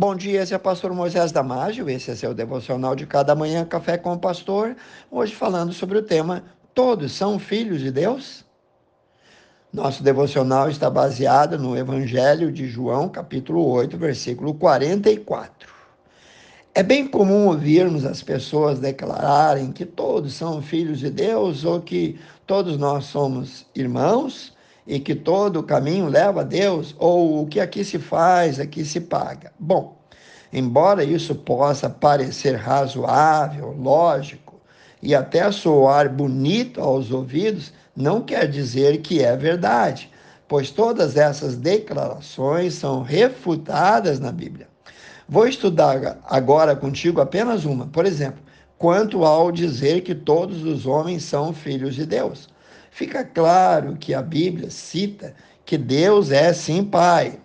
Bom dia, esse é o pastor Moisés Damásio, esse é seu devocional de cada manhã, Café com o Pastor. Hoje falando sobre o tema Todos são filhos de Deus? Nosso devocional está baseado no Evangelho de João, capítulo 8, versículo 44. É bem comum ouvirmos as pessoas declararem que todos são filhos de Deus ou que todos nós somos irmãos e que todo caminho leva a Deus, ou o que aqui se faz, aqui se paga. Bom, embora isso possa parecer razoável, lógico e até soar bonito aos ouvidos, não quer dizer que é verdade, pois todas essas declarações são refutadas na Bíblia. Vou estudar agora contigo apenas uma, por exemplo, quanto ao dizer que todos os homens são filhos de Deus. Fica claro que a Bíblia cita que Deus é sim Pai,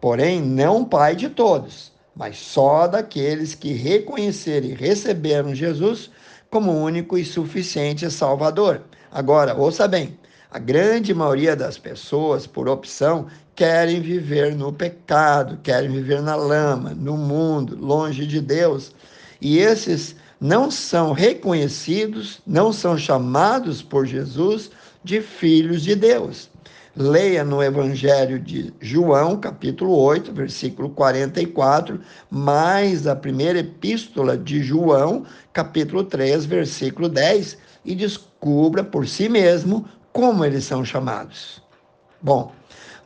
porém não Pai de todos, mas só daqueles que reconheceram e receberam Jesus como único e suficiente Salvador. Agora, ouça bem: a grande maioria das pessoas, por opção, querem viver no pecado, querem viver na lama, no mundo, longe de Deus. E esses não são reconhecidos, não são chamados por Jesus de filhos de Deus. Leia no Evangelho de João, capítulo 8, versículo 44, mais a primeira epístola de João, capítulo 3, versículo 10, e descubra por si mesmo como eles são chamados. Bom,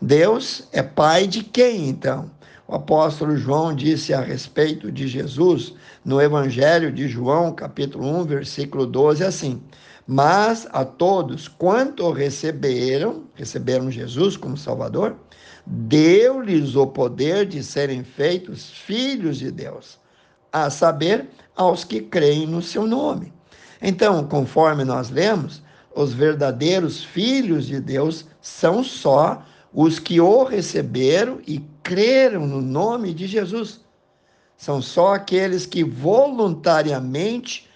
Deus é pai de quem então? O apóstolo João disse a respeito de Jesus no Evangelho de João, capítulo 1, versículo 12, assim: Mas a todos quanto receberam, receberam Jesus como Salvador, deu-lhes o poder de serem feitos filhos de Deus, a saber, aos que creem no seu nome. Então, conforme nós lemos, os verdadeiros filhos de Deus são só os que o receberam e creram no nome de Jesus. São só aqueles que voluntariamente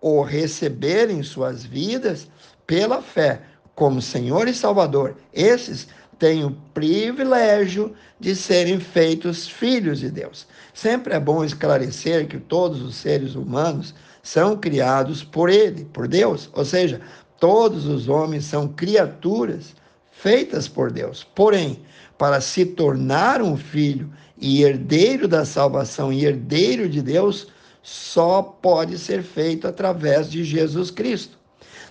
o receberem em suas vidas pela fé como Senhor e Salvador. Esses têm o privilégio de serem feitos filhos de Deus. Sempre é bom esclarecer que todos os seres humanos são criados por Ele, por Deus. Ou seja, todos os homens são criaturas feitas por Deus. Porém, para se tornar um filho e herdeiro da salvação e herdeiro de Deus, só pode ser feito através de Jesus Cristo.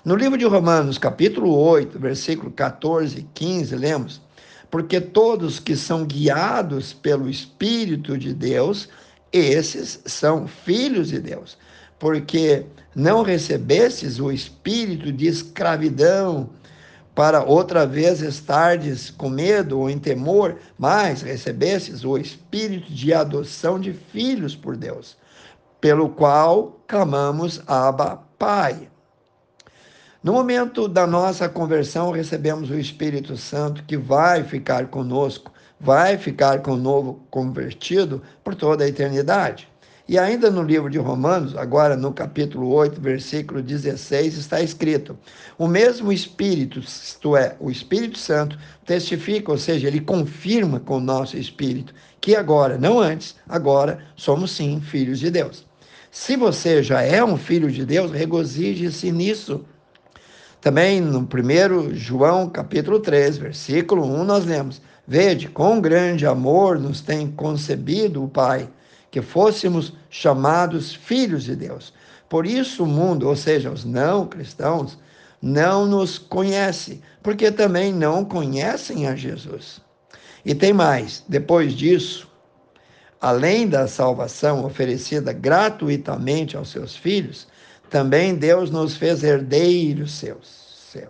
No livro de Romanos, capítulo 8, versículo 14 e 15, lemos: Porque todos que são guiados pelo Espírito de Deus, esses são filhos de Deus. Porque não recebestes o espírito de escravidão para outra vez estardes com medo ou em temor, mas recebestes o espírito de adoção de filhos por Deus, pelo qual clamamos Abba, Pai. No momento da nossa conversão, recebemos o Espírito Santo que vai ficar conosco, vai ficar com o novo convertido por toda a eternidade. E ainda no livro de Romanos, agora no capítulo 8, versículo 16, está escrito: O mesmo Espírito, isto é, o Espírito Santo, testifica, ou seja, ele confirma com o nosso espírito que agora, não antes, agora somos sim filhos de Deus. Se você já é um filho de Deus, regozije-se nisso. Também no 1 João capítulo 3, versículo 1, nós lemos: Vede, com grande amor nos tem concebido o Pai que fôssemos chamados filhos de Deus. Por isso o mundo, ou seja, os não cristãos, não nos conhece, porque também não conhecem a Jesus. E tem mais, depois disso, além da salvação oferecida gratuitamente aos seus filhos, também Deus nos fez herdeiros seus. Seu.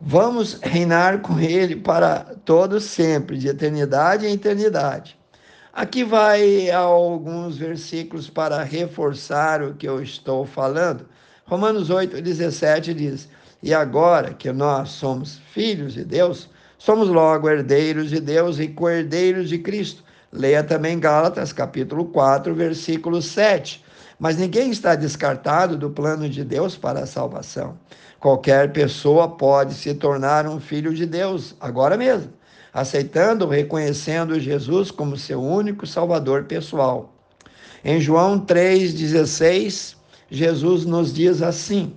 Vamos reinar com Ele para todo sempre, de eternidade em eternidade. Aqui vai alguns versículos para reforçar o que eu estou falando. Romanos 8, 17 diz: E agora que nós somos filhos de Deus, somos logo herdeiros de Deus e co-herdeiros de Cristo. Leia também Gálatas, capítulo 4, versículo 7. Mas ninguém está descartado do plano de Deus para a salvação. Qualquer pessoa pode se tornar um filho de Deus, agora mesmo aceitando, reconhecendo Jesus como seu único Salvador pessoal. Em João 3,16, Jesus nos diz assim: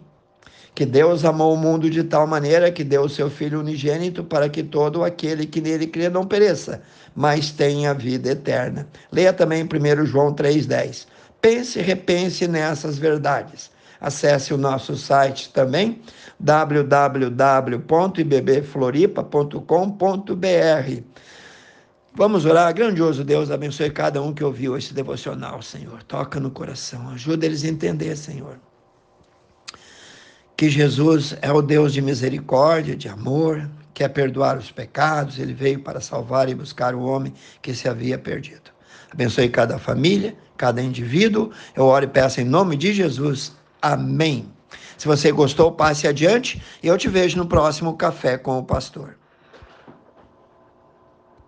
que Deus amou o mundo de tal maneira que deu o seu Filho unigênito para que todo aquele que nele crê não pereça, mas tenha vida eterna. Leia também 1 João 3,10. Pense e repense nessas verdades. Acesse o nosso site também, www.ibbfloripa.com.br. Vamos orar. Grandioso Deus, abençoe cada um que ouviu esse devocional, Senhor. Toca no coração, ajuda eles a entender, Senhor. Que Jesus é o Deus de misericórdia, de amor, quer perdoar os pecados, ele veio para salvar e buscar o homem que se havia perdido. Abençoe cada família, cada indivíduo. Eu oro e peço em nome de Jesus. Amém. Se você gostou, passe adiante e eu te vejo no próximo Café com o Pastor.